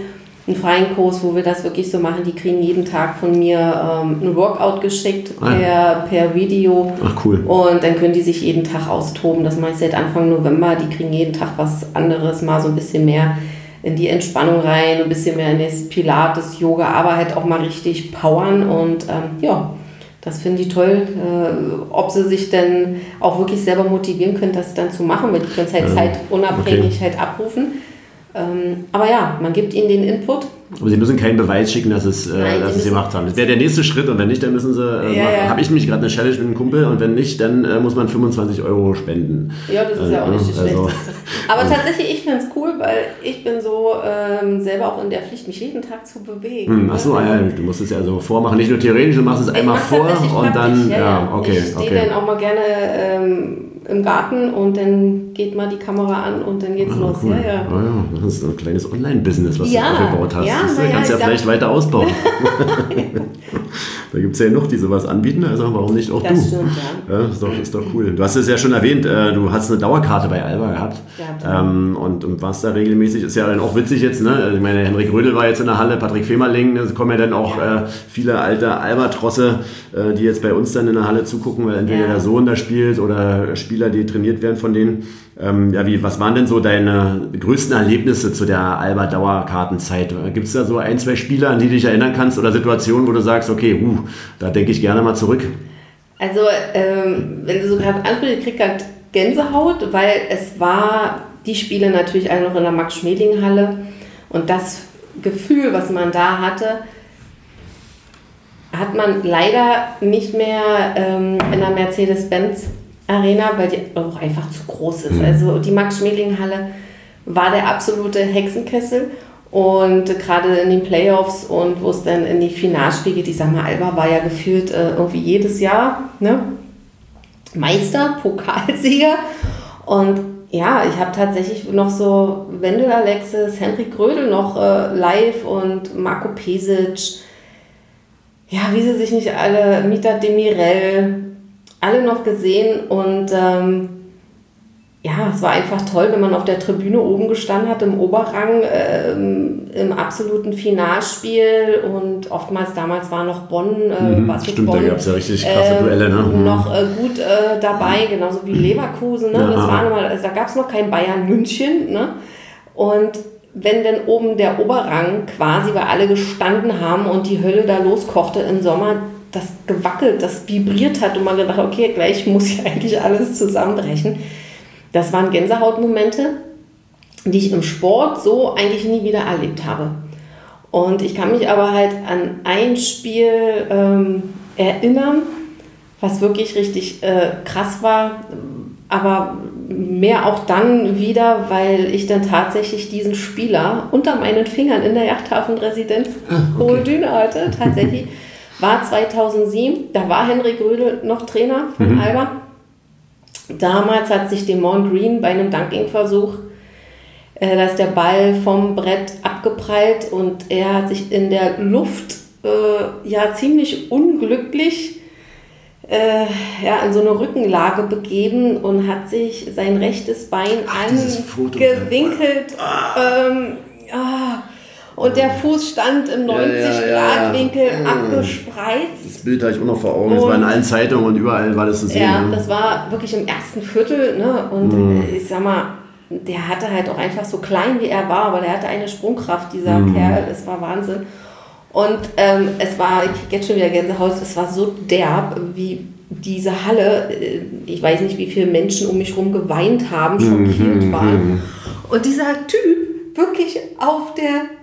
einen freien Kurs, wo wir das wirklich so machen. Die kriegen jeden Tag von mir ähm, ein Workout geschickt ah, per, ja. per Video. Ach cool. Und dann können die sich jeden Tag austoben. Das mache ich seit Anfang November. Die kriegen jeden Tag was anderes, mal so ein bisschen mehr in die Entspannung rein, ein bisschen mehr in das Pilates, Yoga, aber halt auch mal richtig powern und ähm, ja, das finde ich toll, äh, ob sie sich denn auch wirklich selber motivieren können, das dann zu machen, weil die können es halt zeitunabhängig okay. halt abrufen. Ähm, aber ja, man gibt ihnen den Input aber sie müssen keinen Beweis schicken, dass, es, äh, Nein, dass sie es gemacht haben. Das wäre der nächste Schritt und wenn nicht, dann müssen sie. Äh, ja, ja. Habe ich mich gerade eine Challenge mit einem Kumpel und wenn nicht, dann äh, muss man 25 Euro spenden. Ja, das ist ja auch nicht das also, Schlechteste. (laughs) Aber tatsächlich, ich finde es cool, weil ich bin so ähm, selber auch in der Pflicht, mich jeden Tag zu bewegen. Hm, achso, ah, ja, du musst es ja so vormachen, nicht nur theoretisch, du machst es einmal vor und dann. Ja, ja, okay. Ich stehe okay. dann auch mal gerne. Ähm, im Garten und dann geht mal die Kamera an und dann geht's ah, los. Cool. Ja, ja. Ah, ja. Das ist ein kleines Online-Business, was ja, du aufgebaut hast. Ja, ja, kannst ja, ja vielleicht weiter ausbauen. (laughs) (laughs) da gibt es ja noch, die sowas anbieten, also warum nicht auch das du? Stimmt, ja. ja ist, doch, ist doch cool. Du hast es ja schon erwähnt, äh, du hast eine Dauerkarte bei Alba gehabt ja, ähm, und, und warst da regelmäßig. Ist ja dann auch witzig jetzt, ne? Also ich meine, Henrik Rödel war jetzt in der Halle, Patrick Femerling, es kommen ja dann auch äh, viele alte Albatrosse, äh, die jetzt bei uns dann in der Halle zugucken, weil entweder der Sohn da spielt oder Spieler, die trainiert werden von denen. Ähm, ja, wie, was waren denn so deine größten Erlebnisse zu der Alba Dauerkartenzeit? Gibt es da so ein, zwei Spieler, an die du dich erinnern kannst oder Situationen, wo du sagst, okay, uh, da denke ich gerne mal zurück? Also, ähm, wenn du so gerade ansprichst, ich krieg gerade Gänsehaut, weil es war die Spiele natürlich alle noch in der Max-Schmeling-Halle und das Gefühl, was man da hatte, hat man leider nicht mehr ähm, in der Mercedes-Benz Arena, weil die auch einfach zu groß ist. Mhm. Also die Max-Schmeling-Halle war der absolute Hexenkessel. Und gerade in den Playoffs und wo es dann in die Finalspiele ich sag mal, Alba war ja gefühlt äh, irgendwie jedes Jahr ne? Meister, (laughs) Pokalsieger. Und ja, ich habe tatsächlich noch so Wendel Alexis, Henrik Grödel noch äh, live und Marco Pesic. Ja, wie sie sich nicht alle, Mita Demirel, alle noch gesehen und ähm, ja, es war einfach toll, wenn man auf der Tribüne oben gestanden hat, im Oberrang, ähm, im absoluten Finalspiel und oftmals damals war noch Bonn, äh, mhm, stimmt, Bonn, da gab es ja richtig krasse äh, Duelle, ne? Mhm. noch äh, gut äh, dabei, genauso wie Leverkusen, ne? Ja. Das war nochmal, also da gab es noch kein Bayern München, ne? Und wenn denn oben der Oberrang quasi, weil alle gestanden haben und die Hölle da loskochte im Sommer, das gewackelt, das vibriert hat und man gedacht, okay, gleich muss ja eigentlich alles zusammenbrechen. Das waren Gänsehautmomente, die ich im Sport so eigentlich nie wieder erlebt habe. Und ich kann mich aber halt an ein Spiel ähm, erinnern, was wirklich richtig äh, krass war, aber mehr auch dann wieder, weil ich dann tatsächlich diesen Spieler unter meinen Fingern in der Yachthafenresidenz ah, okay. Hohe Düne hatte, tatsächlich. (laughs) war 2007, da war Henrik Rödel noch Trainer von mhm. Alba. Damals hat sich Demon Green bei einem Dunking-Versuch, äh, da ist der Ball vom Brett abgeprallt und er hat sich in der Luft äh, ja ziemlich unglücklich äh, ja, in so eine Rückenlage begeben und hat sich sein rechtes Bein Ach, angewinkelt. Ah. Ähm, ah, und der Fuß stand im 90-Grad-Winkel ja, ja, ja, abgespreizt. Das Bild habe ich auch noch vor Augen. Es war in allen Zeitungen und überall war das zu sehen. Ja, das war wirklich im ersten Viertel. Ne? Und mhm. ich sag mal, der hatte halt auch einfach so klein wie er war, aber der hatte eine Sprungkraft, dieser mhm. Kerl. Das war Wahnsinn. Und ähm, es war, ich kriege jetzt schon wieder Gänsehaut, es war so derb, wie diese Halle, äh, ich weiß nicht, wie viele Menschen um mich herum geweint haben, mhm, schockiert mhm. waren. Und dieser Typ wirklich auf der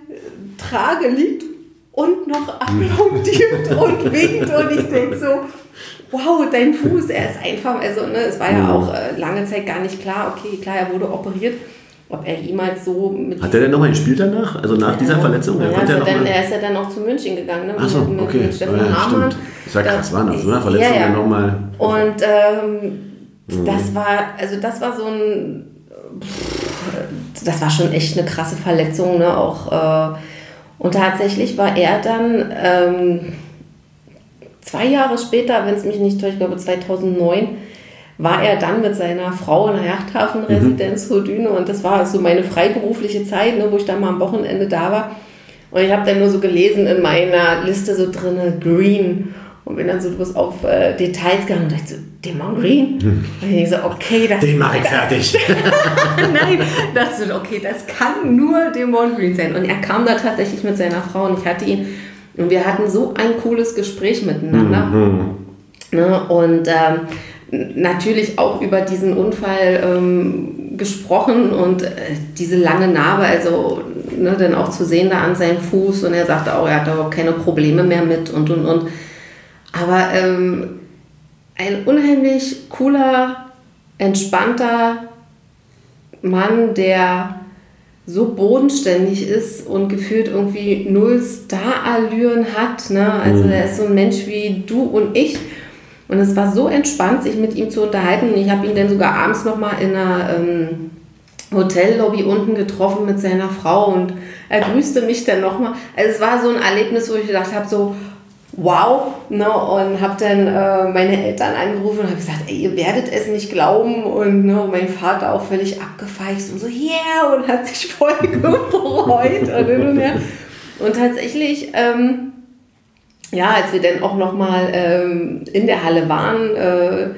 Trage liegt und noch applaudiert (laughs) und winkt und ich denke so, wow, dein Fuß, er ist einfach, also ne, es war ja mhm. auch äh, lange Zeit gar nicht klar, okay, klar, er wurde operiert, ob er jemals so mit. Hat er denn nochmal gespielt danach? Also nach ja, dieser Verletzung? Ja, also er, dann, er ist ja dann auch zu München gegangen, ne? Ach so, mit, okay. Mit Steffen ja, Hamann. Das war krass, war nach so einer Verletzung ja, ja. nochmal. Und ähm, mhm. das war, also das war so ein, das war schon echt eine krasse Verletzung, ne? Auch. Äh, und tatsächlich war er dann ähm, zwei Jahre später, wenn es mich nicht täuscht, ich glaube 2009, war er dann mit seiner Frau in der Yachthafenresidenz mhm. Hodüne und das war so meine freiberufliche Zeit, ne, wo ich dann mal am Wochenende da war. Und ich habe dann nur so gelesen in meiner Liste so drinne Green und bin dann so bloß auf äh, Details gegangen und dachte so, Demon Green? Hm. Und ich so, okay, das Den mache ich fertig. (laughs) Nein, das okay, das kann nur Demon Green sein. Und er kam da tatsächlich mit seiner Frau und ich hatte ihn und wir hatten so ein cooles Gespräch miteinander. Mhm. Ne? Und ähm, natürlich auch über diesen Unfall ähm, gesprochen und äh, diese lange Narbe, also ne, dann auch zu sehen da an seinem Fuß und er sagte auch, er hat da keine Probleme mehr mit und und und. Aber ähm, ein unheimlich cooler, entspannter Mann, der so bodenständig ist und gefühlt irgendwie null Star-Allüren hat. Ne? Also mhm. er ist so ein Mensch wie du und ich. Und es war so entspannt, sich mit ihm zu unterhalten. Und ich habe ihn dann sogar abends nochmal in einer ähm, Hotellobby unten getroffen mit seiner Frau und er grüßte mich dann nochmal. Also es war so ein Erlebnis, wo ich gedacht habe, so wow, ne, und habe dann äh, meine Eltern angerufen und habe gesagt, ey, ihr werdet es nicht glauben und ne, mein Vater auch völlig abgefeixt und so, yeah, und hat sich voll (laughs) gefreut und hin und her. Und tatsächlich, ähm, ja, als wir dann auch nochmal ähm, in der Halle waren, äh,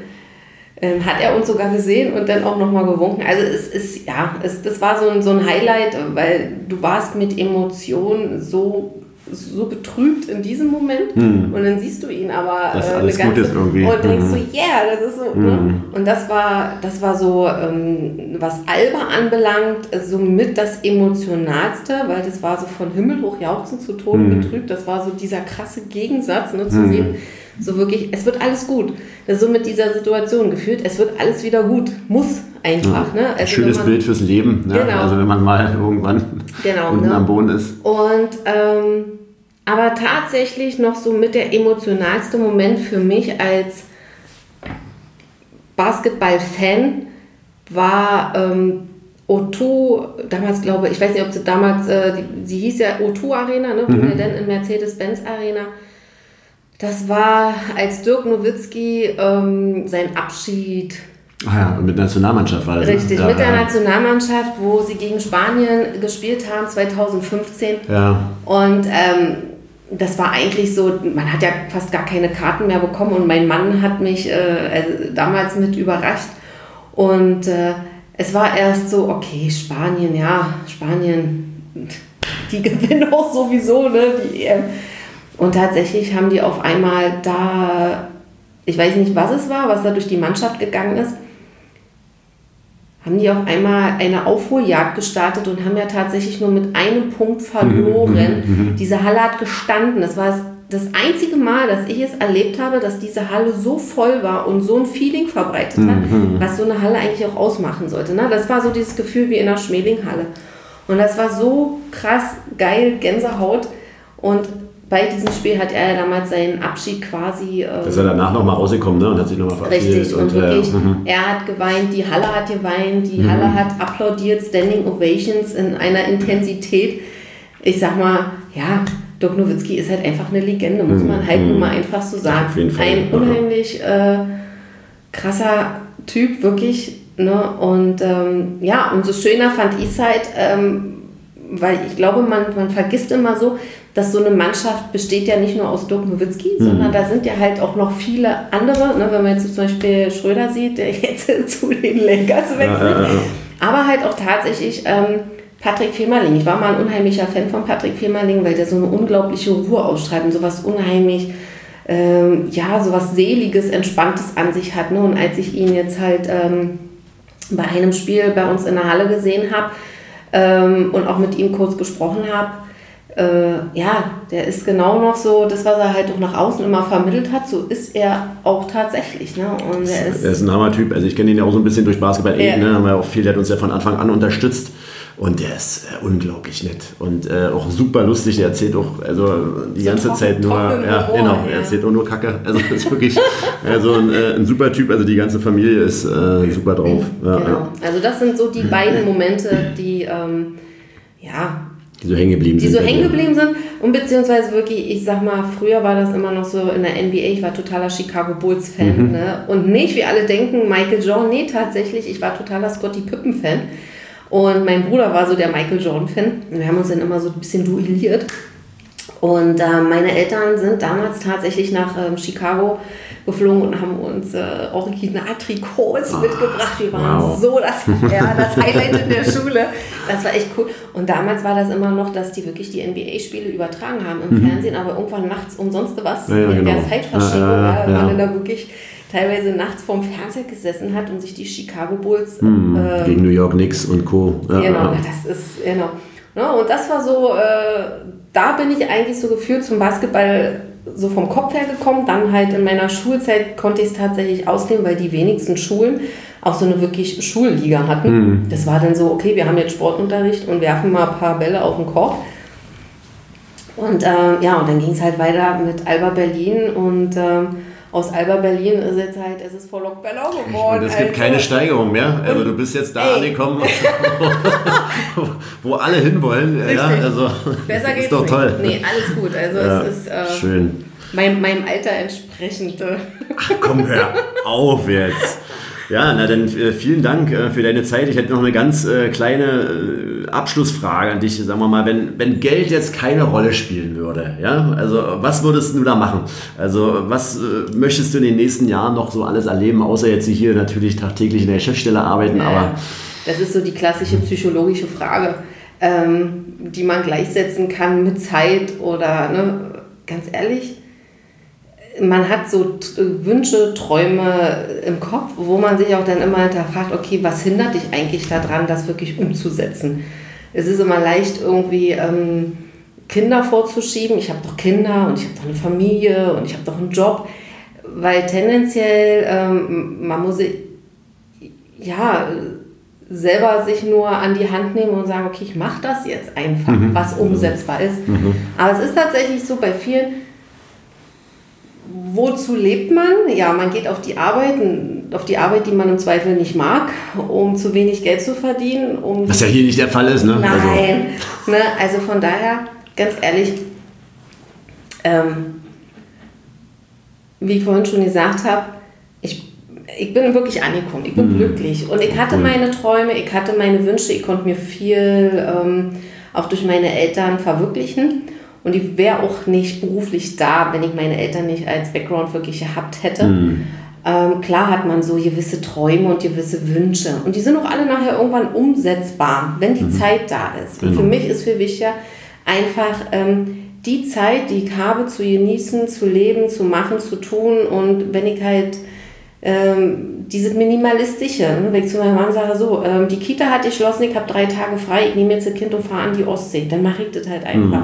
ähm, hat er uns sogar gesehen und dann auch nochmal gewunken. Also es ist, ja, es, das war so ein, so ein Highlight, weil du warst mit Emotionen so so betrübt in diesem Moment hm. und dann siehst du ihn aber das äh, alles eine ganze, gut ist irgendwie. und denkst hm. so, yeah, das ist so. Ne? Hm. Ne? Und das war, das war so, ähm, was Alba anbelangt, somit das emotionalste, weil das war so von Himmel hoch jauchzend zu Tode hm. betrübt. Das war so dieser krasse Gegensatz, ne, zu hm. sehen, so wirklich, es wird alles gut. Das ist so mit dieser Situation gefühlt, es wird alles wieder gut, muss einfach. Ja. Ne? Also Schönes man, Bild fürs Leben, ne? genau. also wenn man mal irgendwann genau, unten ne? am Boden ist. Und ähm, aber tatsächlich noch so mit der emotionalste Moment für mich als Basketball-Fan war ähm, O2, damals glaube ich, ich weiß nicht, ob sie damals, äh, die, sie hieß ja O2 Arena, ne, mhm. dann in Mercedes-Benz Arena. Das war, als Dirk Nowitzki ähm, sein Abschied. Ah ja, mit der Nationalmannschaft war das. Richtig, da, mit der Nationalmannschaft, wo sie gegen Spanien gespielt haben, 2015. Ja. Und ähm, das war eigentlich so, man hat ja fast gar keine Karten mehr bekommen und mein Mann hat mich äh, also damals mit überrascht. Und äh, es war erst so, okay, Spanien, ja, Spanien, die gewinnen auch sowieso, ne, die EM. Und tatsächlich haben die auf einmal da, ich weiß nicht, was es war, was da durch die Mannschaft gegangen ist, haben die auf einmal eine Aufholjagd gestartet und haben ja tatsächlich nur mit einem Punkt verloren. Mhm, mhm, mhm. Diese Halle hat gestanden. Das war das einzige Mal, dass ich es erlebt habe, dass diese Halle so voll war und so ein Feeling verbreitet hat, was so eine Halle eigentlich auch ausmachen sollte. Ne? Das war so dieses Gefühl wie in einer Schmelinghalle. Und das war so krass geil, Gänsehaut. Und bei diesem Spiel hat er ja damals seinen Abschied quasi. Ähm, ist er danach nochmal rausgekommen ne? und hat sich nochmal verabschiedet. Richtig, und, und wirklich, äh, er hat geweint, die Halle hat geweint, die mhm. Halle hat applaudiert, Standing Ovations in einer Intensität. Ich sag mal, ja, Dirk Nowitzki ist halt einfach eine Legende, muss mhm. man halt mhm. nur mal einfach so sagen. Auf jeden Fall. Ein unheimlich äh, krasser Typ, wirklich. Ne? Und ähm, ja, umso schöner fand ich es halt, ähm, weil ich glaube, man, man vergisst immer so, dass so eine Mannschaft besteht ja nicht nur aus Dirk Nowitzki, mhm. sondern da sind ja halt auch noch viele andere. Ne, wenn man jetzt zum Beispiel Schröder sieht, der (laughs) jetzt zu den Lakers wechselt. Ja, ja. Aber halt auch tatsächlich ähm, Patrick Femerling. Ich war mal ein unheimlicher Fan von Patrick Femerling, weil der so eine unglaubliche Ruhe ausstrahlt und sowas unheimlich, ähm, ja, sowas Seliges, Entspanntes an sich hat. Ne? Und als ich ihn jetzt halt ähm, bei einem Spiel bei uns in der Halle gesehen habe ähm, und auch mit ihm kurz gesprochen habe, äh, ja, der ist genau noch so, das, was er halt auch nach außen immer vermittelt hat, so ist er auch tatsächlich. Ne? Und er ist, er ist ein Hammer-Typ. Also ich kenne ihn ja auch so ein bisschen durch Basketball ja. ne? haben wir auch viel, der hat uns ja von Anfang an unterstützt. Und der ist äh, unglaublich nett und äh, auch super lustig. Der erzählt auch also die so ganze top, Zeit nur, ja, Humor, genau, er erzählt auch nur Kacke. Also ist wirklich (laughs) also ein, äh, ein, super Typ. Also die ganze Familie ist äh, super drauf. Ja, genau. Also das sind so die (clears throat) beiden Momente, die ähm, ja die so hängen geblieben sind. Die so hängen geblieben sind. Und beziehungsweise wirklich, ich sag mal, früher war das immer noch so in der NBA, ich war totaler Chicago Bulls-Fan. Mhm. Ne? Und nicht, wie alle denken, Michael Jordan. Nee, tatsächlich, ich war totaler Scotty Pippen-Fan. Und mein Bruder war so der Michael Jordan-Fan. Wir haben uns dann immer so ein bisschen duelliert. Und äh, meine Eltern sind damals tatsächlich nach ähm, Chicago geflogen und haben uns äh, Original-Trikots oh, mitgebracht. Wir waren wow. so das, (laughs) ja, das Highlight in der Schule. Das war echt cool. Und damals war das immer noch, dass die wirklich die NBA-Spiele übertragen haben im mhm. Fernsehen, aber irgendwann nachts umsonst was ja, ja, in genau. der Zeitverschiebung, ja, ja, man da wirklich teilweise nachts vorm Fernseher gesessen hat und sich die Chicago Bulls mhm. äh, gegen New York Knicks und Co. Genau, das ist genau. Ja, und das war so, äh, da bin ich eigentlich so gefühlt zum Basketball so vom Kopf her gekommen. Dann halt in meiner Schulzeit konnte ich es tatsächlich ausleben, weil die wenigsten Schulen auch so eine wirklich Schulliga hatten. Mhm. Das war dann so, okay, wir haben jetzt Sportunterricht und werfen mal ein paar Bälle auf den Korb. Und äh, ja, und dann ging es halt weiter mit Alba Berlin und äh, aus Alba Berlin ist jetzt halt, es ist vor Lok Bernau geworden. Es gibt also. keine Steigerung mehr. Also du bist jetzt da Ey. angekommen, (laughs) (laughs) wo alle hinwollen. Ja, Richtig. also Besser (laughs) geht's ist doch nicht. toll. Nee, alles gut. Also Ja, es ist äh, schön. Mein, meinem Alter entsprechend. äh, Ach komm, hör auf jetzt. Ja, na dann äh, vielen Dank äh, für deine Zeit. Ich hätte noch eine ganz äh, kleine Abschlussfrage an dich. Sagen wir mal, wenn, wenn Geld jetzt keine Rolle spielen würde, ja, also was würdest du da machen? Also was möchtest du in den nächsten Jahren noch so alles erleben, außer jetzt hier natürlich tagtäglich in der Geschäftsstelle arbeiten, aber Das ist so die klassische psychologische Frage, ähm, die man gleichsetzen kann mit Zeit oder, ne, ganz ehrlich, man hat so t- Wünsche, Träume im Kopf, wo man sich auch dann immer hinterfragt, okay, was hindert dich eigentlich daran, das wirklich umzusetzen? Es ist immer leicht irgendwie ähm, Kinder vorzuschieben. Ich habe doch Kinder und ich habe doch eine Familie und ich habe doch einen Job, weil tendenziell ähm, man muss sich ja, selber sich nur an die Hand nehmen und sagen, okay, ich mache das jetzt einfach, was umsetzbar ist. Aber es ist tatsächlich so bei vielen, wozu lebt man? Ja, man geht auf die Arbeit, auf die Arbeit, die man im Zweifel nicht mag, um zu wenig Geld zu verdienen, um was ja hier nicht der Fall ist, ne? Also, Nein. ne, also von daher, ganz ehrlich, ähm, wie ich vorhin schon gesagt habe, ich, ich bin wirklich angekommen, ich bin glücklich. Und ich hatte meine Träume, ich hatte meine Wünsche, ich konnte mir viel ähm, auch durch meine Eltern verwirklichen. Und ich wäre auch nicht beruflich da, wenn ich meine Eltern nicht als Background wirklich gehabt hätte. Ähm, klar hat man so gewisse Träume und gewisse Wünsche. Und die sind auch alle nachher irgendwann umsetzbar, wenn die Zeit da ist. Und für Genau. mich ist viel wichtiger, einfach ähm, die Zeit, die ich habe, zu genießen, zu leben, zu machen, zu tun. Und wenn ich halt ähm, dieses Minimalistische, ne, wenn ich zu meinem Mann sage, so, ähm, die Kita hat geschlossen, ich habe drei Tage frei, ich nehme jetzt das Kind und fahre an die Ostsee, dann mache ich das halt einfach.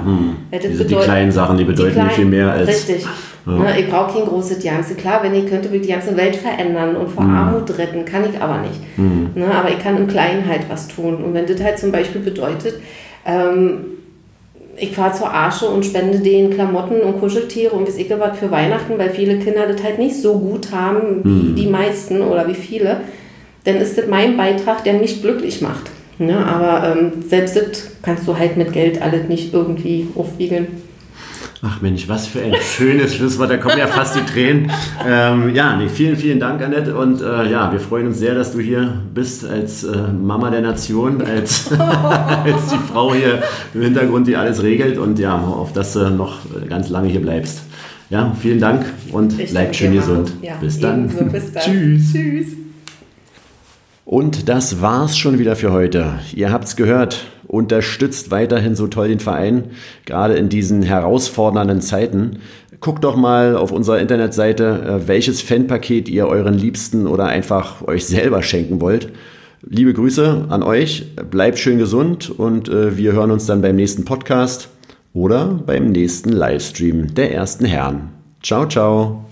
Weil das Diese, die bedeutet- kleinen Sachen, die bedeuten mir kleinen- viel mehr als. Richtig. Ne, ich brauche kein großes Ganze. Klar, wenn ich könnte, würde ich die ganze Welt verändern und vor Armut retten. Kann ich aber nicht. Ne, aber ich kann im Kleinen halt was tun. Und wenn das halt zum Beispiel bedeutet, ähm, ich fahre zur Arsche und spende denen Klamotten und Kuscheltiere und weiß ich was für Weihnachten, weil viele Kinder das halt nicht so gut haben wie die meisten oder wie viele, dann ist das mein Beitrag, der mich glücklich macht. Ne, aber ähm, selbst das kannst du halt mit Geld alles nicht irgendwie aufwiegeln. Ach Mensch, was für ein schönes Schlusswort, da kommen ja fast die Tränen. Ähm, ja, nee, vielen, vielen Dank, Annette. Und äh, ja, wir freuen uns sehr, dass du hier bist als äh, Mama der Nation, als, (laughs) als die Frau hier im Hintergrund, die alles regelt. Und ja, auf dass du noch ganz lange hier bleibst. Ja, vielen Dank und Ich bleibt schön gesund. Ja, bis dann. Bis dann. Tschüss. Tschüss. Und das war's schon wieder für heute. Ihr habt's gehört. Unterstützt weiterhin so toll den Verein, gerade in diesen herausfordernden Zeiten. Guckt doch mal auf unserer Internetseite, äh, welches Fanpaket ihr euren Liebsten oder einfach euch selber schenken wollt. Liebe Grüße an euch, bleibt schön gesund und äh, wir hören uns dann beim nächsten Podcast oder beim nächsten Livestream der ersten Herren. Ciao, ciao.